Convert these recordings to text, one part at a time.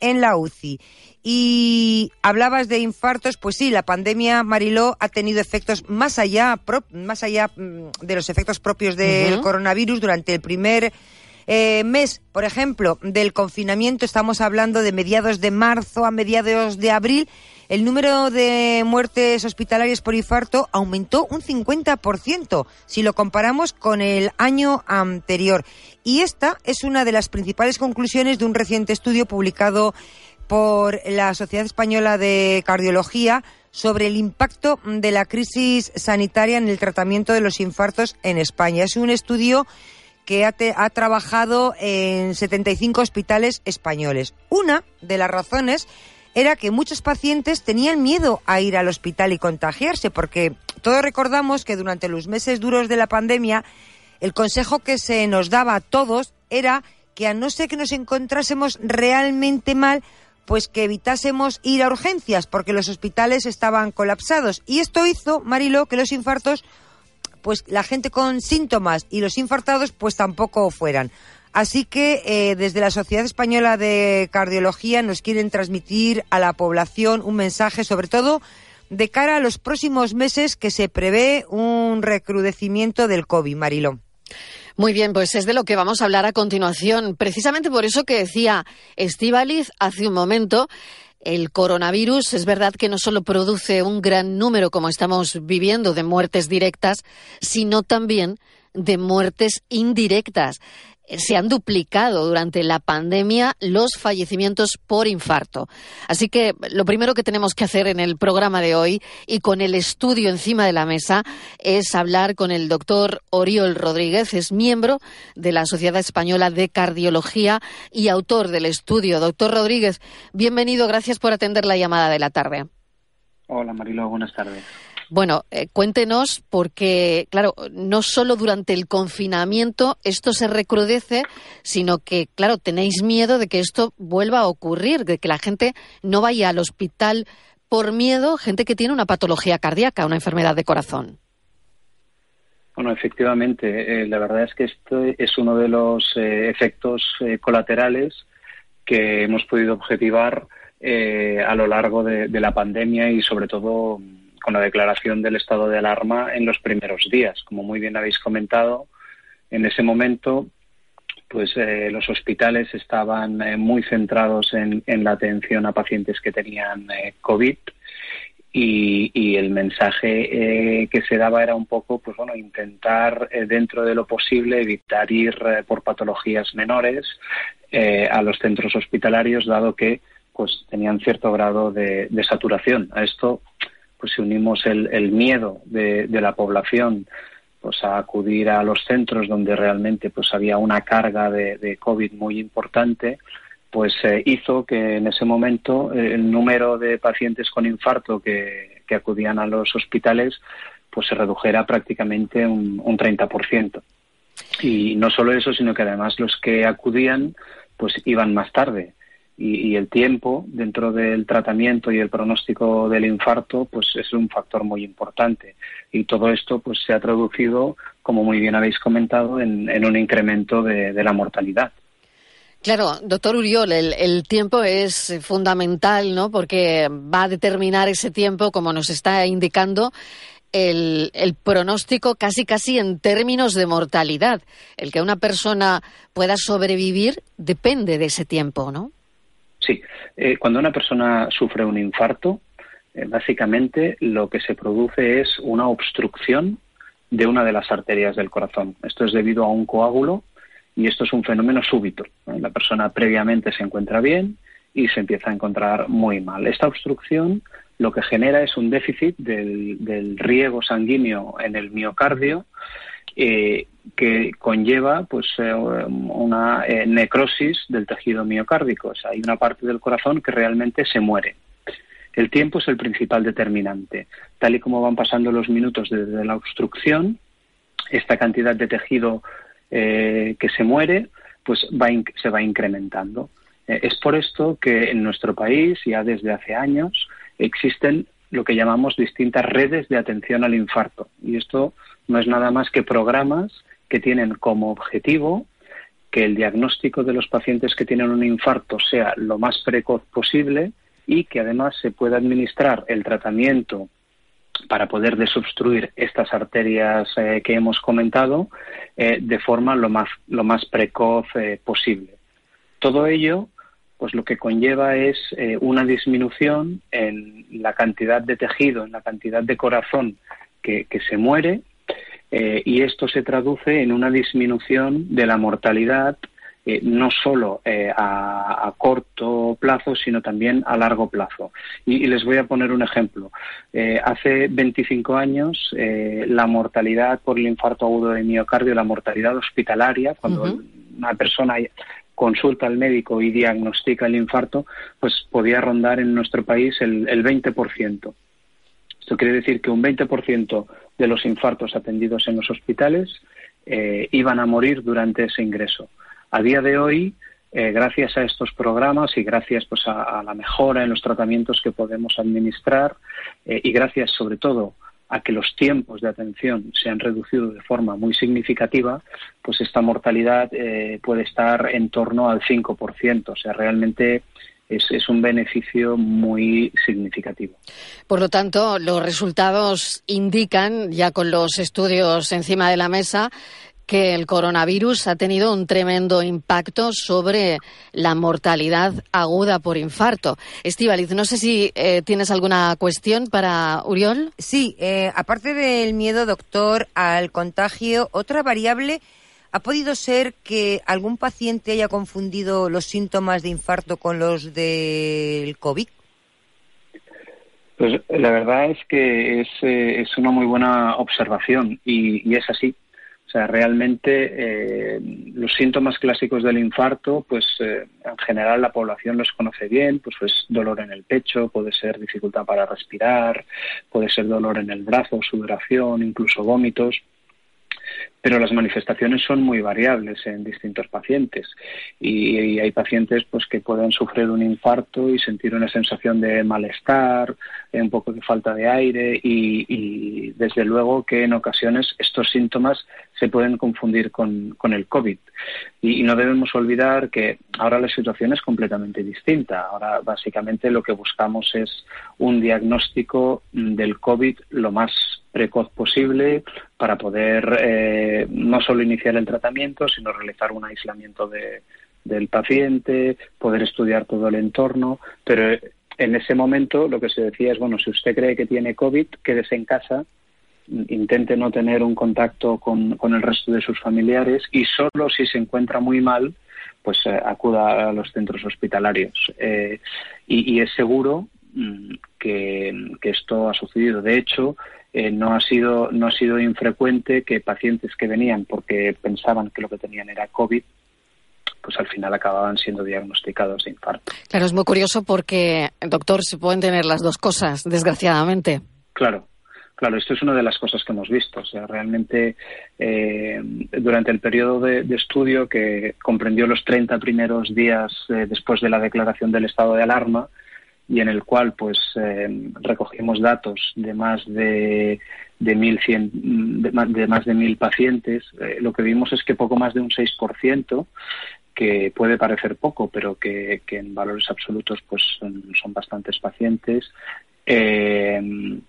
en la UCI. Y hablabas de infartos, pues sí, la pandemia, Mariló, ha tenido efectos más allá, más allá mm, de los efectos propios del coronavirus durante el primer eh, mes, por ejemplo, del confinamiento, estamos hablando de mediados de marzo a mediados de abril, el número de muertes hospitalarias por infarto aumentó un 50% si lo comparamos con el año anterior. Y esta es una de las principales conclusiones de un reciente estudio publicado por la Sociedad Española de Cardiología sobre el impacto de la crisis sanitaria en el tratamiento de los infartos en España. Es un estudio que ha, ha, trabajado en 75 hospitales españoles. Una de las razones era que muchos pacientes tenían miedo a ir al hospital y contagiarse, porque todos recordamos que durante los meses duros de la pandemia, el consejo que se nos daba a todos era que a no ser que nos encontrásemos realmente mal, pues que evitásemos ir a urgencias, porque los hospitales estaban colapsados. Y esto hizo, Marilo, que los infartos, pues la gente con síntomas y los infartados, pues tampoco fueran. Así que eh, desde la Sociedad Española de Cardiología nos quieren transmitir a la población un mensaje, sobre todo de cara a los próximos meses que se prevé un recrudecimiento del COVID, Marilo. Muy bien, pues es de lo que vamos a hablar a continuación. Precisamente por eso que decía Estíbaliz hace un momento, el coronavirus es verdad que no solo produce un gran número, como estamos viviendo, de muertes directas, sino también de muertes indirectas se han duplicado durante la pandemia los fallecimientos por infarto. Así que lo primero que tenemos que hacer en el programa de hoy y con el estudio encima de la mesa es hablar con el doctor Oriol Rodríguez, es miembro de la Sociedad Española de Cardiología y autor del estudio. Doctor Rodríguez, bienvenido, gracias por atender la llamada de la tarde. Hola Marilo, buenas tardes. Bueno, eh, cuéntenos, porque, claro, no solo durante el confinamiento esto se recrudece, sino que, claro, tenéis miedo de que esto vuelva a ocurrir, de que la gente no vaya al hospital por miedo, gente que tiene una patología cardíaca, una enfermedad de corazón. Bueno, efectivamente, eh, la verdad es que esto es uno de los eh, efectos colaterales que hemos podido objetivar a lo largo de, la pandemia y sobre todo con la declaración del estado de alarma en los primeros días. Como muy bien habéis comentado, en ese momento pues eh, los hospitales estaban eh, muy centrados en, la atención a pacientes que tenían eh, COVID y, el mensaje que se daba era un poco, pues bueno, intentar dentro de lo posible evitar ir por patologías menores a los centros hospitalarios, dado que pues tenían cierto grado de saturación. A esto pues si unimos el, miedo de, la población pues a acudir a los centros donde realmente pues había una carga de, COVID muy importante, pues eh, hizo que en ese momento eh, el número de pacientes con infarto que, acudían a los hospitales pues se redujera prácticamente un, un 30%. Y no solo eso, sino que además los que acudían pues iban más tarde y, el tiempo dentro del tratamiento y el pronóstico del infarto pues es un factor muy importante y todo esto pues se ha traducido como muy bien habéis comentado en, un incremento de, la mortalidad Claro, doctor Uriol, el, tiempo es fundamental, ¿no? Porque va a determinar ese tiempo, como nos está indicando, el, el, pronóstico casi casi en términos de mortalidad. El que una persona pueda sobrevivir depende de ese tiempo, ¿no? Sí, eh, cuando una persona sufre un infarto, eh, básicamente lo que se produce es una obstrucción de una de las arterias del corazón. Esto es debido a un coágulo y esto es un fenómeno súbito. La persona previamente se encuentra bien y se empieza a encontrar muy mal. Esta obstrucción lo que genera es un déficit del riego sanguíneo en el miocardio eh, que conlleva pues eh, una eh, necrosis del tejido miocárdico. Hay una parte del corazón que realmente se muere. El tiempo es el principal determinante. Tal y como van pasando los minutos desde la obstrucción, esta cantidad de tejido que se muere pues va se va incrementando. es por esto que en nuestro país, ya desde hace años, existen lo que llamamos distintas redes de atención al infarto. Y esto no es nada más que programas que tienen como objetivo que el diagnóstico de los pacientes que tienen un infarto sea lo más precoz posible y que además se pueda administrar el tratamiento para poder desobstruir estas arterias eh, que hemos comentado eh, de forma lo más, lo más precoz eh, posible. Todo ello, pues lo que conlleva es una disminución en la cantidad de tejido, en la cantidad de corazón que, que se muere y esto se traduce en una disminución de la mortalidad eh, no solo eh, a, corto plazo, sino también a largo plazo. Y, les voy a poner un ejemplo. Eh, hace 25 años, la mortalidad por el infarto agudo de miocardio, la mortalidad hospitalaria, cuando una persona consulta al médico y diagnostica el infarto, pues podía rondar en nuestro país el, el 20%. Esto quiere decir que un 20% de los infartos atendidos en los hospitales iban a morir durante ese ingreso. A día de hoy, eh, gracias a estos programas y gracias pues, a, la mejora en los tratamientos que podemos administrar eh, y gracias sobre todo a que los tiempos de atención se han reducido de forma muy significativa, pues esta mortalidad eh, puede estar en torno al 5%. O sea, realmente es, es, un beneficio muy significativo. Por lo tanto, los resultados indican, ya con los estudios encima de la mesa, que el coronavirus ha tenido un tremendo impacto sobre la mortalidad aguda por infarto. Estivaliz, no sé si eh, tienes alguna cuestión para Uriol. Sí, eh, aparte del miedo, doctor, al contagio, otra variable ha podido ser que algún paciente haya confundido los síntomas de infarto con los del COVID. Pues la verdad es que es, eh, es una muy buena observación y es así. O sea, realmente eh, los síntomas clásicos del infarto, pues eh, en general la población los conoce bien, pues es dolor en el pecho, puede ser dificultad para respirar, puede ser dolor en el brazo, sudoración, incluso vómitos pero las manifestaciones son muy variables en distintos pacientes y, hay pacientes pues que pueden sufrir un infarto y sentir una sensación de malestar, un poco de falta de aire y, desde luego que en ocasiones estos síntomas se pueden confundir con, el COVID. Y, no debemos olvidar que ahora la situación es completamente distinta. Ahora básicamente lo que buscamos es un diagnóstico del COVID lo más precoz posible para poder eh, no solo iniciar el tratamiento, sino realizar un aislamiento del paciente, poder estudiar todo el entorno, pero en ese momento lo que se decía es, bueno, si usted cree que tiene COVID, quédese en casa, intente no tener un contacto con, el resto de sus familiares y solo si se encuentra muy mal, pues eh, acuda a los centros hospitalarios. Eh, y, es seguro que, esto ha sucedido. De hecho, eh, no ha sido no ha sido infrecuente que pacientes que venían porque pensaban que lo que tenían era COVID pues al final acababan siendo diagnosticados de infarto. Claro, es muy curioso porque, doctor, se pueden tener las dos cosas, desgraciadamente. Claro, Claro, esto es una de las cosas que hemos visto. O sea, realmente eh, durante el periodo de, estudio que comprendió los 30 primeros días eh, después de la declaración del estado de alarma, y en el cual pues eh, recogimos datos de más de de, 1100, de, más, de más de mil pacientes, eh, lo que vimos es que poco más de un 6%, que puede parecer poco, pero que, en valores absolutos pues son, bastantes pacientes, eh,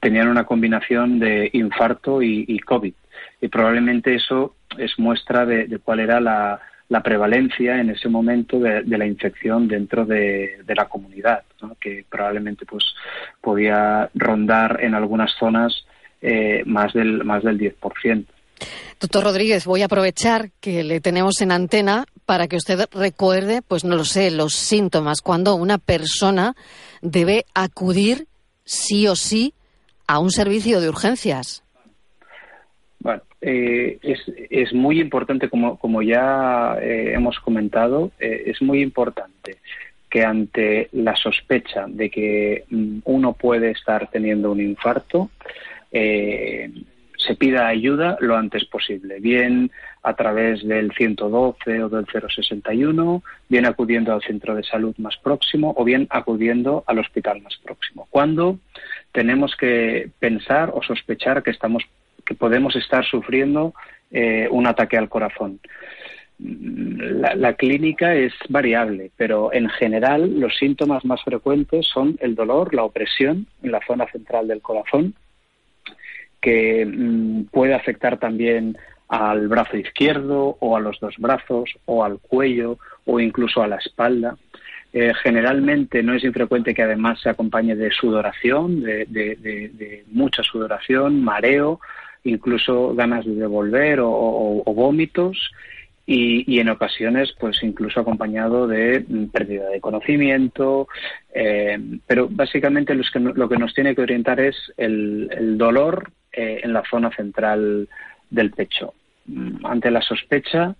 tenían una combinación de infarto y, COVID. Y probablemente eso es muestra de cuál era la, la prevalencia en ese momento de, la infección dentro de, la comunidad, que probablemente pues podía rondar en algunas zonas eh, más del más del 10%. Doctor Rodríguez, voy a aprovechar que le tenemos en antena para que usted recuerde, pues no lo sé, los síntomas, cuando una persona debe acudir sí o sí a un servicio de urgencias. Eh, es, es, muy importante, como, como ya eh, hemos comentado, eh, es muy importante que ante la sospecha de que mm, uno puede estar teniendo un infarto, se pida ayuda lo antes posible, bien a través del 112 o del 061, bien acudiendo al centro de salud más próximo o bien acudiendo al hospital más próximo. Cuando tenemos que pensar o sospechar que estamos que podemos estar sufriendo eh, un ataque al corazón. la, clínica es variable, pero en general los síntomas más frecuentes son el dolor, la opresión en la zona central del corazón, que mm, puede afectar también al brazo izquierdo o a los dos brazos o al cuello o incluso a la espalda. Eh, generalmente no es infrecuente que además se acompañe de sudoración, de, mucha sudoración, mareo, incluso ganas de devolver o, vómitos y, en ocasiones pues incluso acompañado de mm, pérdida de conocimiento, eh, pero básicamente lo que nos tiene que orientar es el, dolor eh, en la zona central del pecho. Mm, ante la sospecha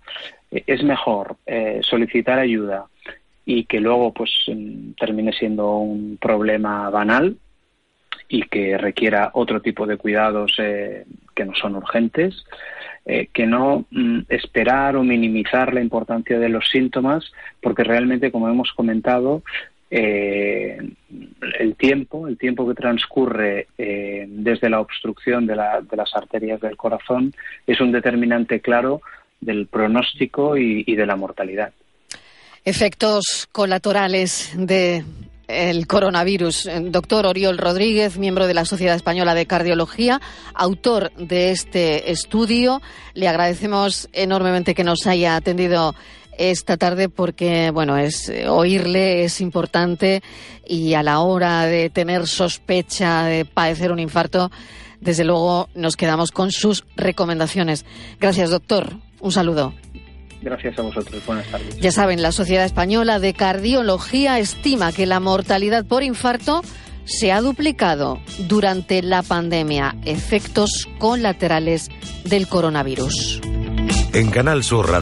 es mejor solicitar ayuda y que luego pues mm, termine siendo un problema banal y que requiera otro tipo de cuidados eh, que no son urgentes, eh, que no mm, esperar o minimizar la importancia de los síntomas, porque realmente, como hemos comentado, eh, el tiempo, el tiempo que transcurre desde la obstrucción de, las arterias del corazón es un determinante claro del pronóstico y de la mortalidad. Efectos colaterales de el coronavirus. Doctor Oriol Rodríguez, miembro de la Sociedad Española de Cardiología, autor de este estudio. Le agradecemos enormemente que nos haya atendido esta tarde porque, bueno, es oírle es importante y a la hora de tener sospecha de padecer un infarto, desde luego nos quedamos con sus recomendaciones. Gracias, doctor. Un saludo. Gracias a vosotros. Buenas tardes. Ya saben, la Sociedad Española de Cardiología estima que la mortalidad por infarto se ha duplicado durante la pandemia. Efectos colaterales del coronavirus. En Canal Sur